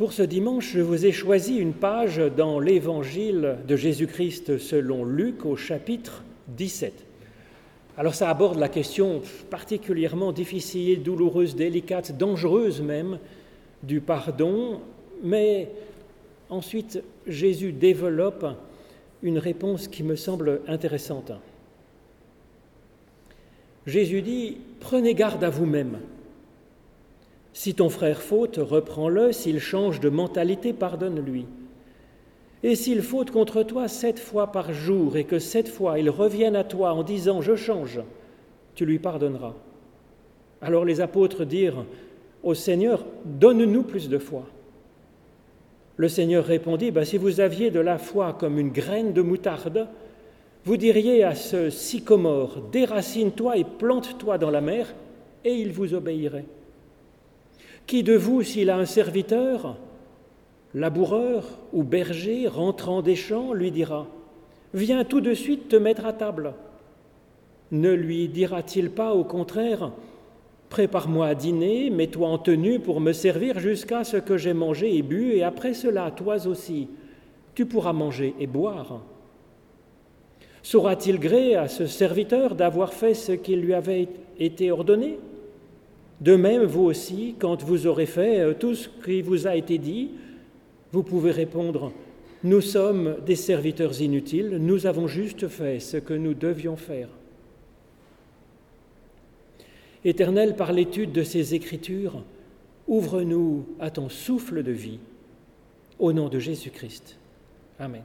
Pour ce dimanche, je vous ai choisi une page dans l'Évangile de Jésus-Christ selon Luc au chapitre 17. Alors ça aborde la question particulièrement difficile, douloureuse, délicate, dangereuse même du pardon, mais ensuite Jésus développe une réponse qui me semble intéressante. Jésus dit, prenez garde à vous-même. Si ton frère faute, reprends-le, s'il change de mentalité, pardonne-lui. Et s'il faute contre toi sept fois par jour et que sept fois il revienne à toi en disant Je change, tu lui pardonneras. Alors les apôtres dirent au Seigneur Donne-nous plus de foi. Le Seigneur répondit bah, Si vous aviez de la foi comme une graine de moutarde, vous diriez à ce sycomore Déracine-toi et plante-toi dans la mer, et il vous obéirait. Qui de vous, s'il a un serviteur, laboureur ou berger rentrant des champs, lui dira Viens tout de suite te mettre à table. Ne lui dira-t-il pas au contraire Prépare-moi à dîner, mets-toi en tenue pour me servir jusqu'à ce que j'ai mangé et bu, et après cela, toi aussi, tu pourras manger et boire. Saura-t-il gré à ce serviteur d'avoir fait ce qui lui avait été ordonné? De même, vous aussi, quand vous aurez fait euh, tout ce qui vous a été dit, vous pouvez répondre, nous sommes des serviteurs inutiles, nous avons juste fait ce que nous devions faire. Éternel, par l'étude de ces Écritures, ouvre-nous à ton souffle de vie. Au nom de Jésus-Christ. Amen.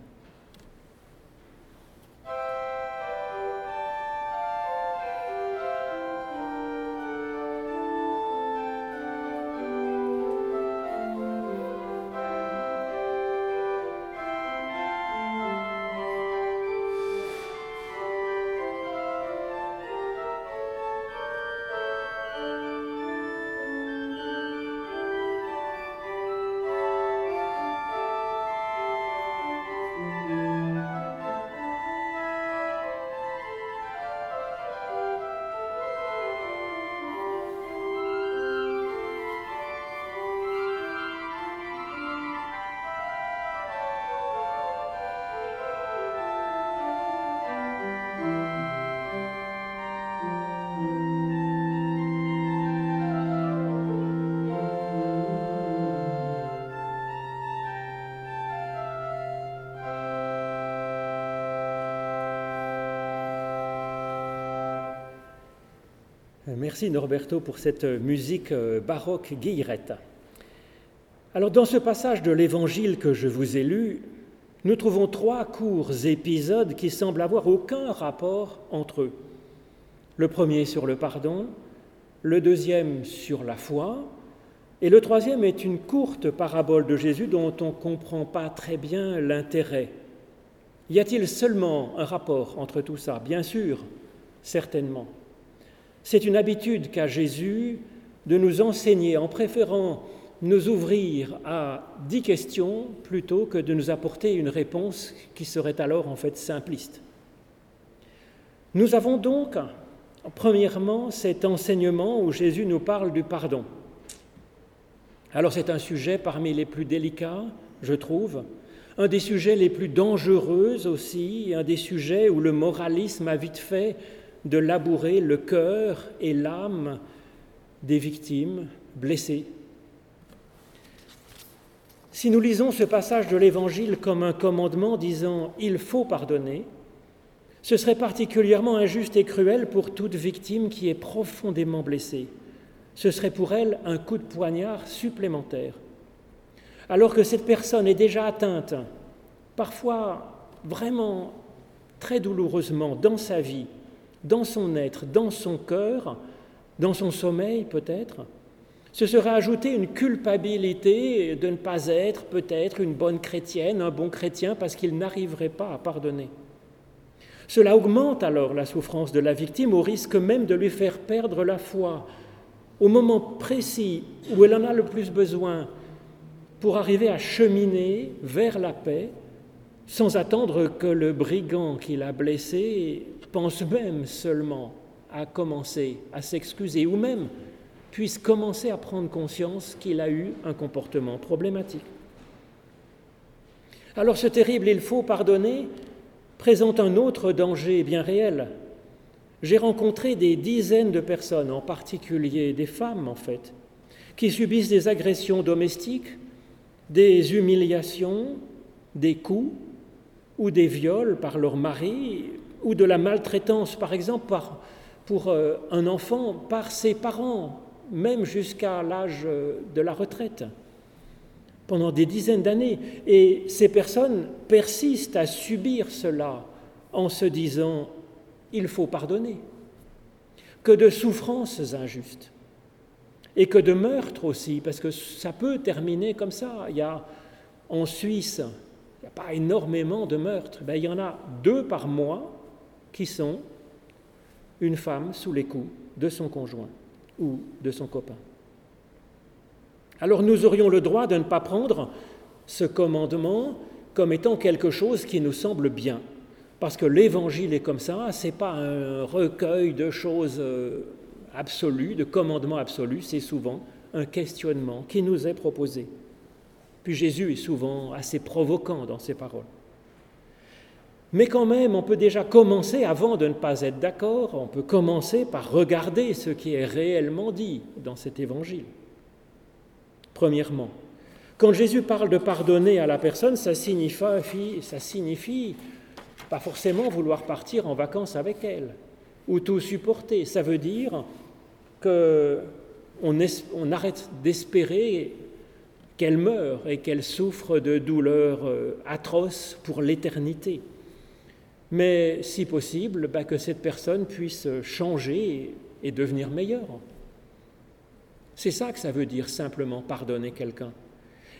Merci Norberto pour cette musique euh, baroque guillerette. Alors dans ce passage de l'Évangile que je vous ai lu, nous trouvons trois courts épisodes qui semblent avoir aucun rapport entre eux. Le premier sur le pardon, le deuxième sur la foi, et le troisième est une courte parabole de Jésus dont on ne comprend pas très bien l'intérêt. Y a-t-il seulement un rapport entre tout ça? Bien sûr, certainement. C'est une habitude qu'a Jésus de nous enseigner en préférant nous ouvrir à dix questions plutôt que de nous apporter une réponse qui serait alors en fait simpliste. Nous avons donc, premièrement, cet enseignement où Jésus nous parle du pardon. Alors c'est un sujet parmi les plus délicats, je trouve, un des sujets les plus dangereux aussi, un des sujets où le moralisme a vite fait de labourer le cœur et l'âme des victimes blessées. Si nous lisons ce passage de l'Évangile comme un commandement disant ⁇ Il faut pardonner ⁇ ce serait particulièrement injuste et cruel pour toute victime qui est profondément blessée. Ce serait pour elle un coup de poignard supplémentaire. Alors que cette personne est déjà atteinte, parfois vraiment très douloureusement dans sa vie, dans son être, dans son cœur, dans son sommeil peut-être, ce serait ajouter une culpabilité de ne pas être peut-être une bonne chrétienne, un bon chrétien, parce qu'il n'arriverait pas à pardonner. Cela augmente alors la souffrance de la victime au risque même de lui faire perdre la foi au moment précis où elle en a le plus besoin pour arriver à cheminer vers la paix sans attendre que le brigand qui l'a blessé pense même seulement à commencer à s'excuser, ou même puisse commencer à prendre conscience qu'il a eu un comportement problématique. Alors ce terrible il faut pardonner présente un autre danger bien réel. J'ai rencontré des dizaines de personnes, en particulier des femmes en fait, qui subissent des agressions domestiques, des humiliations, des coups ou des viols par leur mari ou de la maltraitance, par exemple, pour euh, un enfant par ses parents, même jusqu'à l'âge de la retraite, pendant des dizaines d'années. Et ces personnes persistent à subir cela en se disant, il faut pardonner. Que de souffrances injustes et que de meurtres aussi, parce que ça peut terminer comme ça. Il y a en Suisse, il n'y a pas énormément de meurtres, il y en a deux par mois qui sont une femme sous les coups de son conjoint ou de son copain. Alors nous aurions le droit de ne pas prendre ce commandement comme étant quelque chose qui nous semble bien, parce que l'évangile est comme ça, ce n'est pas un recueil de choses euh, absolues, de commandements absolus, c'est souvent un questionnement qui nous est proposé. Puis Jésus est souvent assez provoquant dans ses paroles. Mais quand même, on peut déjà commencer, avant de ne pas être d'accord, on peut commencer par regarder ce qui est réellement dit dans cet évangile. Premièrement, quand Jésus parle de pardonner à la personne, ça signifie, signifie pas forcément vouloir partir en vacances avec elle ou tout supporter. Ça veut dire qu'on on arrête d'espérer qu'elle meure et qu'elle souffre de douleurs euh, atroces pour l'éternité mais si possible, bah, que cette personne puisse changer et devenir meilleure. C'est ça que ça veut dire simplement pardonner quelqu'un.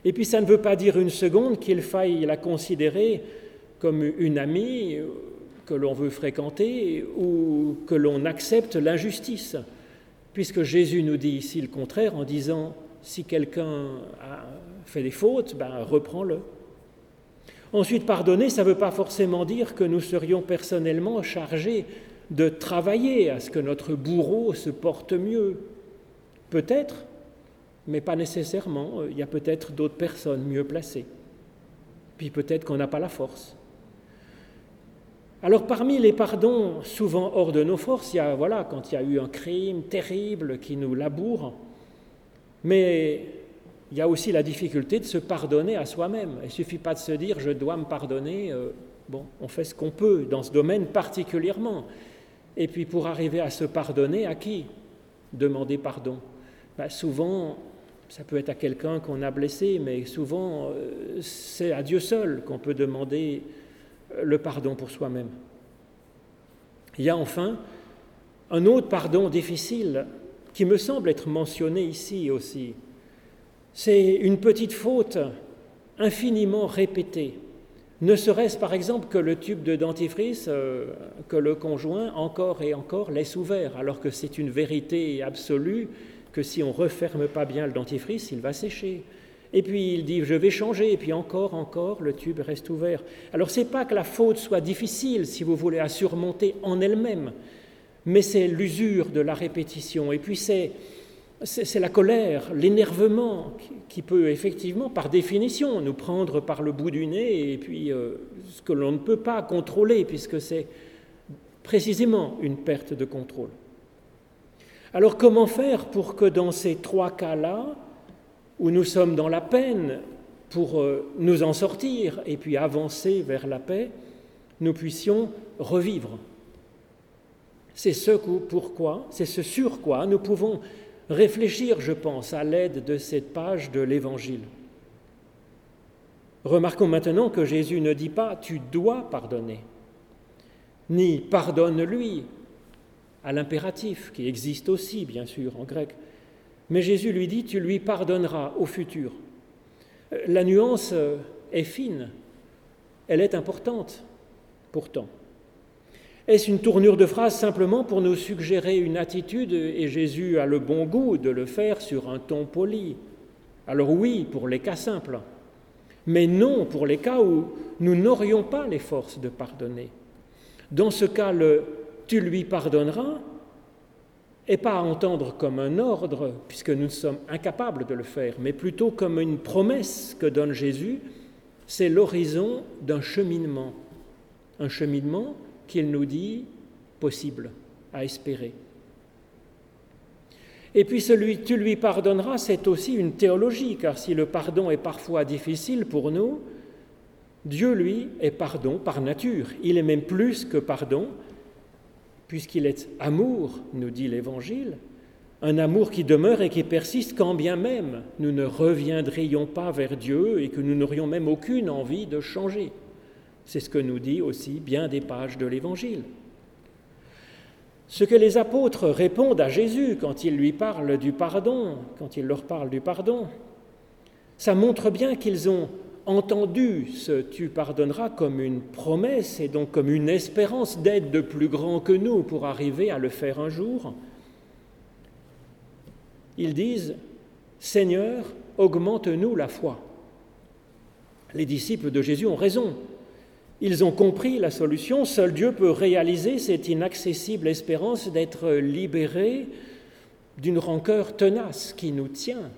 Et puis ça ne veut pas dire une seconde qu'il faille la considérer comme une amie que l'on veut fréquenter ou que l'on accepte l'injustice, puisque Jésus nous dit ici le contraire en disant si quelqu'un a fait des fautes, ben, reprends-le. Ensuite, pardonner, ça ne veut pas forcément dire que nous serions personnellement chargés de travailler à ce que notre bourreau se porte mieux. Peut-être, mais pas nécessairement. Il y a peut-être d'autres personnes mieux placées. Puis peut-être qu'on n'a pas la force. Alors parmi les pardons souvent hors de nos forces, il y a, voilà, quand il y a eu un crime terrible qui nous laboure, mais il y a aussi la difficulté de se pardonner à soi-même. Il ne suffit pas de se dire je dois me pardonner. Euh, bon, on fait ce qu'on peut dans ce domaine particulièrement. Et puis pour arriver à se pardonner, à qui demander pardon? Ben, Souvent, ça peut être à quelqu'un qu'on a blessé, mais souvent, euh, c'est à Dieu seul qu'on peut demander euh, le pardon pour soi-même. Il y a enfin un autre pardon difficile qui me semble être mentionné ici aussi. C'est une petite faute infiniment répétée. Ne serait-ce par exemple que le tube de dentifrice euh, que le conjoint encore et encore laisse ouvert, alors que c'est une vérité absolue que si on referme pas bien le dentifrice, il va sécher. Et puis il dit je vais changer, et puis encore, encore, le tube reste ouvert. Alors c'est pas que la faute soit difficile, si vous voulez, à surmonter en elle-même, mais c'est l'usure de la répétition. Et puis c'est c'est la colère, l'énervement qui peut effectivement, par définition, nous prendre par le bout du nez et puis euh, ce que l'on ne peut pas contrôler puisque c'est précisément une perte de contrôle. Alors comment faire pour que dans ces trois cas-là, où nous sommes dans la peine, pour euh, nous en sortir et puis avancer vers la paix, nous puissions revivre? C'est ce pourquoi, c'est ce sur quoi nous pouvons réfléchir, je pense, à l'aide de cette page de l'Évangile. Remarquons maintenant que Jésus ne dit pas tu dois pardonner, ni pardonne-lui à l'impératif qui existe aussi, bien sûr, en grec. Mais Jésus lui dit tu lui pardonneras au futur. La nuance est fine, elle est importante pourtant. Est-ce une tournure de phrase simplement pour nous suggérer une attitude et Jésus a le bon goût de le faire sur un ton poli? Alors oui, pour les cas simples, mais non pour les cas où nous n'aurions pas les forces de pardonner. Dans ce cas, le tu lui pardonneras et pas à entendre comme un ordre, puisque nous sommes incapables de le faire, mais plutôt comme une promesse que donne Jésus, c'est l'horizon d'un cheminement, un cheminement qu'il nous dit possible à espérer. Et puis celui tu lui pardonneras, c'est aussi une théologie, car si le pardon est parfois difficile pour nous, Dieu, lui, est pardon par nature. Il est même plus que pardon, puisqu'il est amour, nous dit l'Évangile, un amour qui demeure et qui persiste quand bien même nous ne reviendrions pas vers Dieu et que nous n'aurions même aucune envie de changer. C'est ce que nous dit aussi bien des pages de l'Évangile. Ce que les apôtres répondent à Jésus quand ils lui parlent du pardon, quand ils leur parlent du pardon, ça montre bien qu'ils ont entendu ce tu pardonneras comme une promesse et donc comme une espérance d'être de plus grand que nous pour arriver à le faire un jour. Ils disent Seigneur, augmente-nous la foi. Les disciples de Jésus ont raison. Ils ont compris la solution. Seul Dieu peut réaliser cette inaccessible espérance d'être libérés d'une rancœur tenace qui nous tient.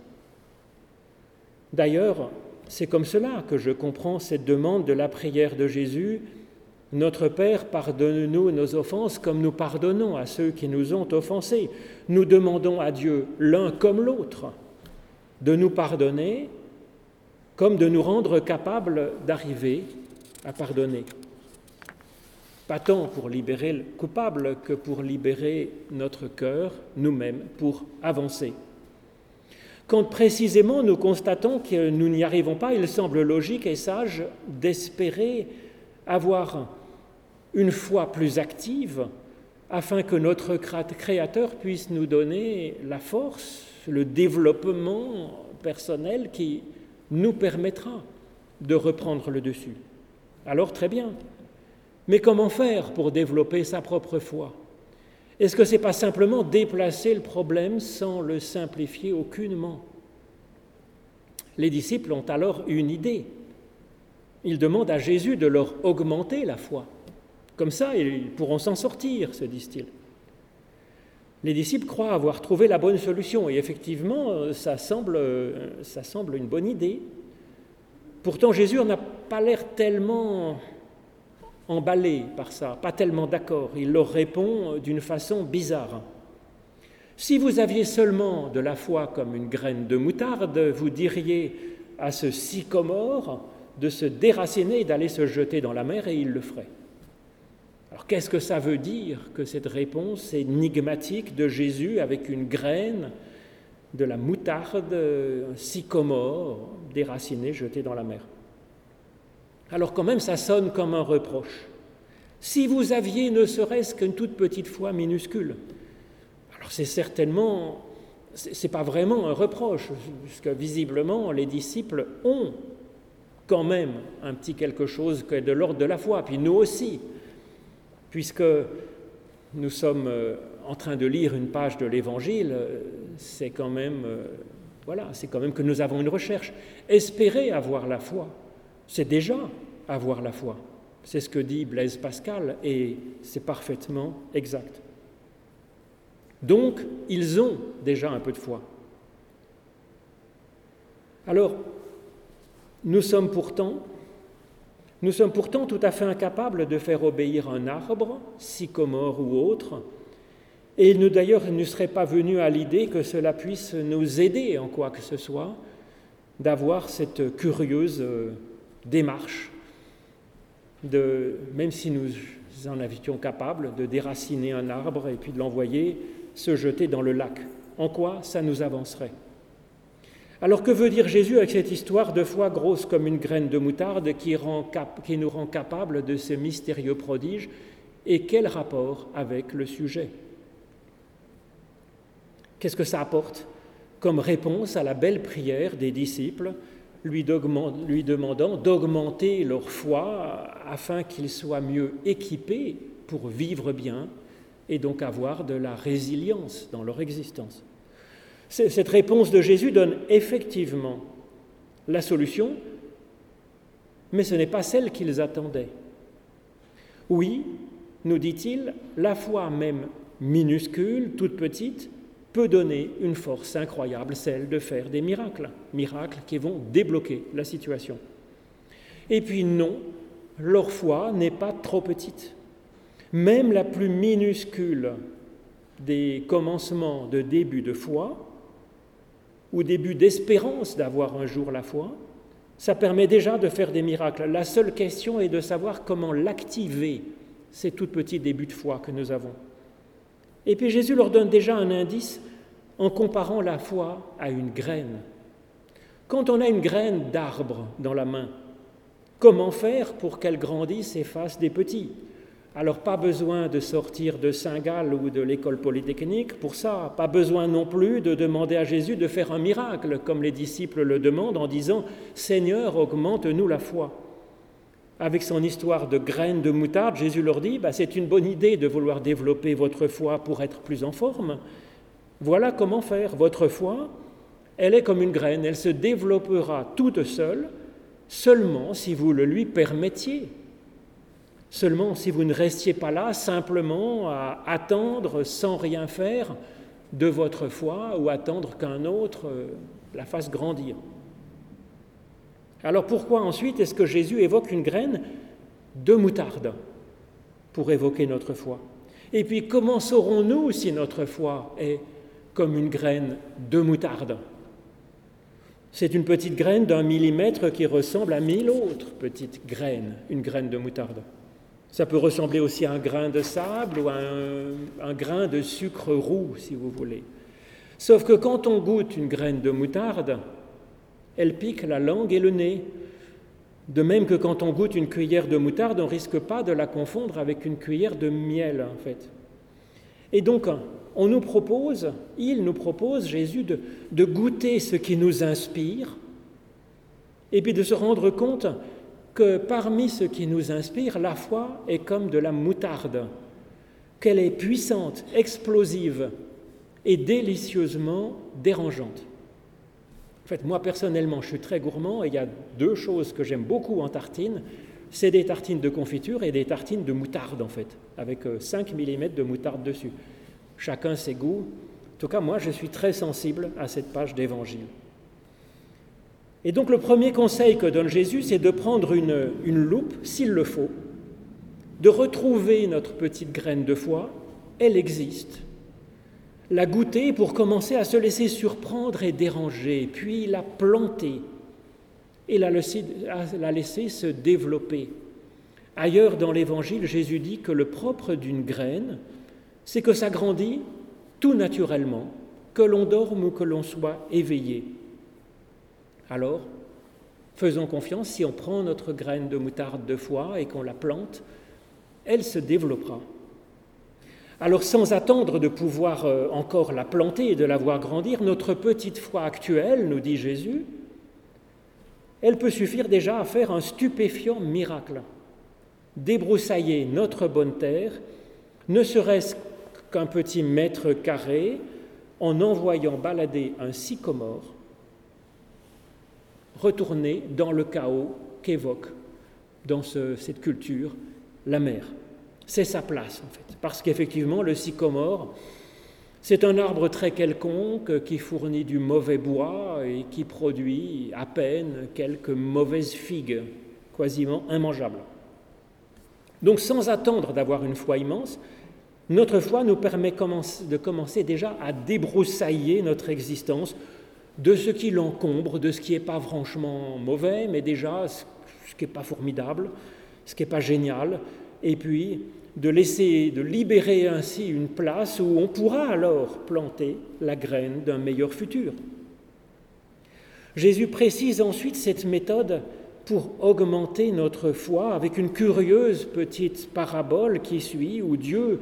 D'ailleurs, c'est comme cela que je comprends cette demande de la prière de Jésus. Notre Père, pardonne-nous nos offenses comme nous pardonnons à ceux qui nous ont offensés. Nous demandons à Dieu, l'un comme l'autre, de nous pardonner comme de nous rendre capables d'arriver à pardonner. Pas tant pour libérer le coupable que pour libérer notre cœur, nous-mêmes, pour avancer. Quand précisément nous constatons que nous n'y arrivons pas, il semble logique et sage d'espérer avoir une foi plus active afin que notre Créateur puisse nous donner la force, le développement personnel qui nous permettra de reprendre le dessus. Alors très bien. Mais comment faire pour développer sa propre foi? Est-ce que ce n'est pas simplement déplacer le problème sans le simplifier aucunement? Les disciples ont alors une idée. Ils demandent à Jésus de leur augmenter la foi. Comme ça, ils pourront s'en sortir, se disent-ils. Les disciples croient avoir trouvé la bonne solution, et effectivement, ça semble, ça semble une bonne idée. Pourtant, Jésus n'a pas l'air tellement emballé par ça, pas tellement d'accord. Il leur répond d'une façon bizarre. Si vous aviez seulement de la foi comme une graine de moutarde, vous diriez à ce sycomore de se déraciner et d'aller se jeter dans la mer et il le ferait. Alors qu'est-ce que ça veut dire que cette réponse énigmatique de Jésus avec une graine de la moutarde, un sycomore déraciné, jeté dans la mer alors quand même, ça sonne comme un reproche. Si vous aviez ne serait-ce qu'une toute petite foi minuscule, alors c'est certainement, c'est pas vraiment un reproche, puisque visiblement les disciples ont quand même un petit quelque chose qui de l'ordre de la foi, puis nous aussi, puisque nous sommes euh, en train de lire une page de l'Évangile, c'est quand même, euh, voilà, c'est quand même que nous avons une recherche. Espérer avoir la foi, c'est déjà avoir la foi. C'est ce que dit Blaise Pascal et c'est parfaitement exact. Donc, ils ont déjà un peu de foi. Alors, nous sommes pourtant, nous sommes pourtant tout à fait incapables de faire obéir un arbre, sycomore ou autre, et nous d'ailleurs ne serait pas venu à l'idée que cela puisse nous aider en quoi que ce soit d'avoir cette curieuse euh, démarche, de, même si nous en étions capables, de déraciner un arbre et puis de l'envoyer se jeter dans le lac. En quoi ça nous avancerait? Alors que veut dire Jésus avec cette histoire de foi grosse comme une graine de moutarde qui, qui nous rend capables de ce mystérieux prodige et quel rapport avec le sujet? Qu'est-ce que ça apporte comme réponse à la belle prière des disciples lui, demandant d'augmenter leur foi afin qu'ils soient mieux équipés pour vivre bien et donc avoir de la résilience dans leur existence? Cette réponse de Jésus donne effectivement la solution, mais ce n'est pas celle qu'ils attendaient. Oui, nous dit-il, la foi même minuscule, toute petite, peut donner une force incroyable, celle de faire des miracles, miracles qui vont débloquer la situation. Et puis non, leur foi n'est pas trop petite. Même la plus minuscule des commencements de début de foi, ou début d'espérance d'avoir un jour la foi, ça permet déjà de faire des miracles. La seule question est de savoir comment l'activer, ces tout petits débuts de foi que nous avons. Et puis Jésus leur donne déjà un indice en comparant la foi à une graine. Quand on a une graine d'arbre dans la main, comment faire pour qu'elle grandisse et fasse des petits? Alors pas besoin de sortir de Saint-Gall ou de l'école polytechnique pour ça, pas besoin non plus de demander à Jésus de faire un miracle, comme les disciples le demandent en disant Seigneur, augmente-nous la foi. Avec son histoire de graines de moutarde, Jésus leur dit bah, C'est une bonne idée de vouloir développer votre foi pour être plus en forme. Voilà comment faire. Votre foi, elle est comme une graine, elle se développera toute seule, seulement si vous le lui permettiez. Seulement, si vous ne restiez pas là simplement à attendre sans rien faire de votre foi ou attendre qu'un autre euh, la fasse grandir. Alors pourquoi ensuite est-ce que Jésus évoque une graine de moutarde pour évoquer notre foi? Et puis comment saurons-nous si notre foi est comme une graine de moutarde? C'est une petite graine d'un millimètre qui ressemble à mille autres petites graines, une graine de moutarde. Ça peut ressembler aussi à un grain de sable ou à un, grain de sucre roux, si vous voulez. Sauf que quand on goûte une graine de moutarde, elle pique la langue et le nez. De même que quand on goûte une cuillère de moutarde, on ne risque pas de la confondre avec une cuillère de miel, en fait. Et donc, on nous propose, il nous propose, Jésus, de, goûter ce qui nous inspire, et puis de se rendre compte que parmi ce qui nous inspire, la foi est comme de la moutarde, qu'elle est puissante, explosive et délicieusement dérangeante. En moi personnellement, je suis très gourmand et il y a deux choses que j'aime beaucoup en tartine. C'est des tartines de confiture et des tartines de moutarde, en fait, avec 5 euh, mm de moutarde dessus. Chacun ses goûts. En tout cas, moi, je suis très sensible à cette page d'évangile. Et donc le premier conseil que donne Jésus, c'est de prendre une, loupe, s'il le faut, de retrouver notre petite graine de foi, elle existe, la goûter pour commencer à se laisser surprendre et déranger, puis la planter et la laisser, la laisser se développer. Ailleurs dans l'Évangile, Jésus dit que le propre d'une graine, c'est que ça grandit tout naturellement, que l'on dorme ou que l'on soit éveillé. Alors, faisons confiance, si on prend notre graine de moutarde de foi et qu'on la plante, elle se développera. Alors sans attendre de pouvoir euh, encore la planter et de la voir grandir, notre petite foi actuelle, nous dit Jésus, elle peut suffire déjà à faire un stupéfiant miracle, débroussailler notre bonne terre, ne serait-ce qu'un petit mètre carré, en envoyant balader un sycomore retourner dans le chaos qu'évoque dans cette culture la mer. C'est sa place en fait, parce qu'effectivement le sycomore, c'est un arbre très quelconque qui fournit du mauvais bois et qui produit à peine quelques mauvaises figues, quasiment immangeables. Donc sans attendre d'avoir une foi immense, notre foi nous permet de commencer déjà à débroussailler notre existence de ce qui l'encombre, de ce qui n'est pas franchement mauvais, mais déjà ce qui n'est pas formidable, ce qui n'est pas génial, et puis de laisser, de libérer ainsi une place où on pourra alors planter la graine d'un meilleur futur. Jésus précise ensuite cette méthode pour augmenter notre foi avec une curieuse petite parabole qui suit, où Dieu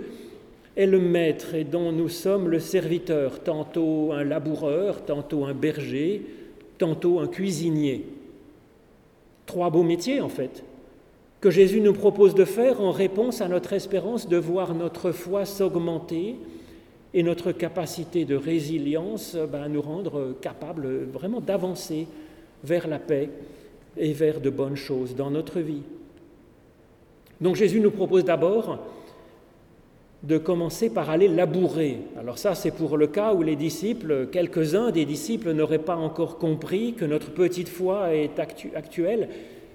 est le maître et dont nous sommes le serviteur, tantôt un laboureur, tantôt un berger, tantôt un cuisinier. Trois beaux métiers en fait, que Jésus nous propose de faire en réponse à notre espérance de voir notre foi s'augmenter et notre capacité de résilience ben, nous rendre capables vraiment d'avancer vers la paix et vers de bonnes choses dans notre vie. Donc Jésus nous propose d'abord de commencer par aller labourer. Alors ça, c'est pour le cas où les disciples, quelques-uns des disciples n'auraient pas encore compris que notre petite foi est actuelle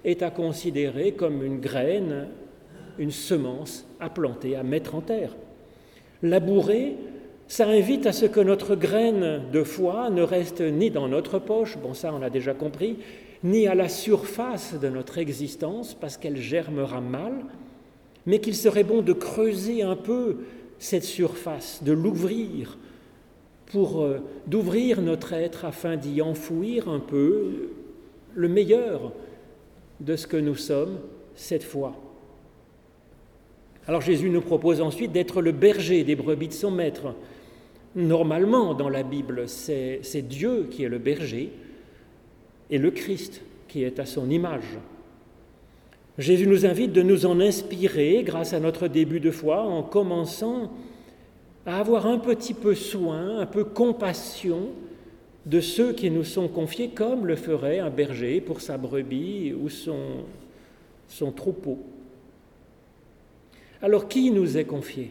est à considérer comme une graine, une semence à planter, à mettre en terre. Labourer, ça invite à ce que notre graine de foi ne reste ni dans notre poche, bon ça on l'a déjà compris, ni à la surface de notre existence parce qu'elle germera mal, mais qu'il serait bon de creuser un peu cette surface, de l'ouvrir, pour euh, d'ouvrir notre être afin d'y enfouir un peu le meilleur de ce que nous sommes cette fois. Alors Jésus nous propose ensuite d'être le berger des brebis de son maître. Normalement, dans la Bible, c'est Dieu qui est le berger et le Christ qui est à son image. Jésus nous invite de nous en inspirer grâce à notre début de foi en commençant à avoir un petit peu soin, un peu compassion de ceux qui nous sont confiés comme le ferait un berger pour sa brebis ou son, troupeau. Alors qui nous est confié?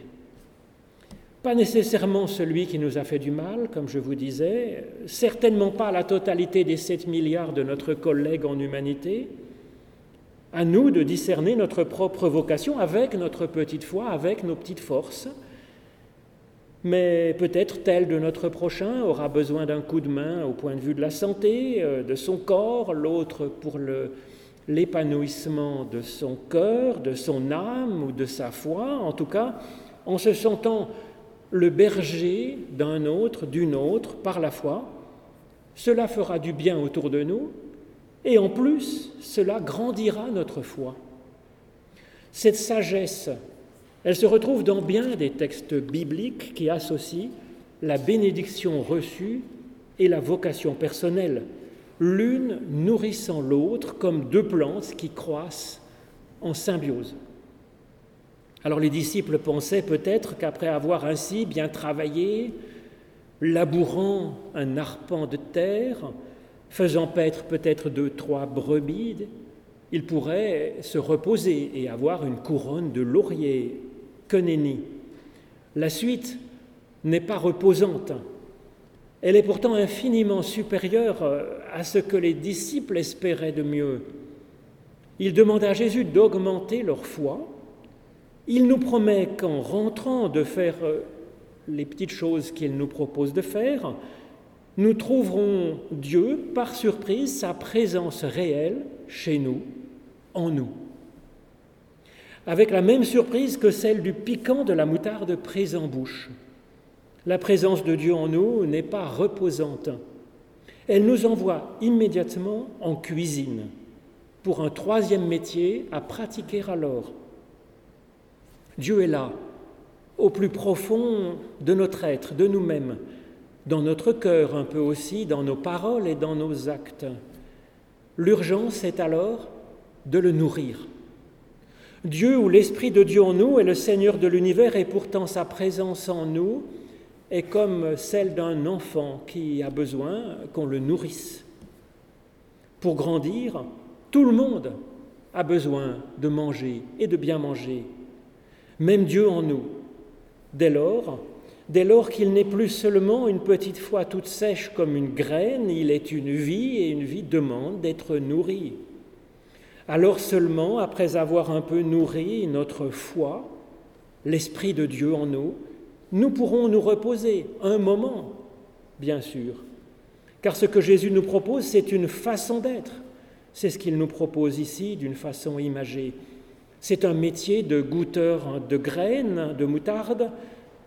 Pas nécessairement celui qui nous a fait du mal, comme je vous disais, certainement pas la totalité des 7 milliards de notre collègue en humanité, à nous de discerner notre propre vocation avec notre petite foi, avec nos petites forces. Mais peut-être tel de notre prochain aura besoin d'un coup de main au point de vue de la santé, euh, de son corps, l'autre pour l'épanouissement de son cœur, de son âme ou de sa foi, en tout cas en se sentant le berger d'un autre, d'une autre, par la foi. Cela fera du bien autour de nous, et en plus, cela grandira notre foi. Cette sagesse, elle se retrouve dans bien des textes bibliques qui associent la bénédiction reçue et la vocation personnelle, l'une nourrissant l'autre comme deux plantes qui croissent en symbiose. Alors les disciples pensaient peut-être qu'après avoir ainsi bien travaillé, labourant un arpent de terre, faisant paître peut-être deux, trois brebis, il pourrait se reposer et avoir une couronne de laurier. Que nenni. La suite n'est pas reposante. Elle est pourtant infiniment supérieure à ce que les disciples espéraient de mieux. Il demande à Jésus d'augmenter leur foi. Il nous promet qu'en rentrant de faire les petites choses qu'il nous propose de faire, nous trouverons Dieu, par surprise, sa présence réelle chez nous, en nous. Avec la même surprise que celle du piquant de la moutarde prise en bouche. La présence de Dieu en nous n'est pas reposante. Elle nous envoie immédiatement en cuisine pour un troisième métier à pratiquer alors. Dieu est là, au plus profond de notre être, de nous-mêmes, dans notre cœur un peu aussi, dans nos paroles et dans nos actes. L'urgence est alors de le nourrir. Dieu ou l'Esprit de Dieu en nous est le Seigneur de l'univers et pourtant sa présence en nous est comme celle d'un enfant qui a besoin qu'on le nourrisse. Pour grandir, tout le monde a besoin de manger et de bien manger, même Dieu en nous. Dès lors, dès lors qu'il n'est plus seulement une petite foi toute sèche comme une graine, il est une vie et une vie demande d'être nourrie. Alors seulement, après avoir un peu nourri notre foi, l'Esprit de Dieu en nous, nous pourrons nous reposer un moment, bien sûr. Car ce que Jésus nous propose, c'est une façon d'être. C'est ce qu'il nous propose ici d'une façon imagée. C'est un métier de goûteur de graines, de moutarde,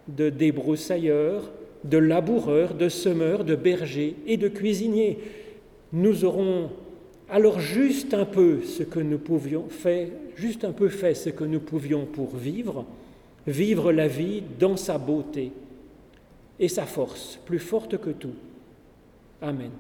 de débroussailleurs, de laboureurs, de semeurs, de bergers et de cuisiniers. Nous aurons alors juste un peu ce que nous pouvions faire, juste un peu fait ce que nous pouvions pour vivre, vivre la vie dans sa beauté et sa force, plus forte que tout. Amen.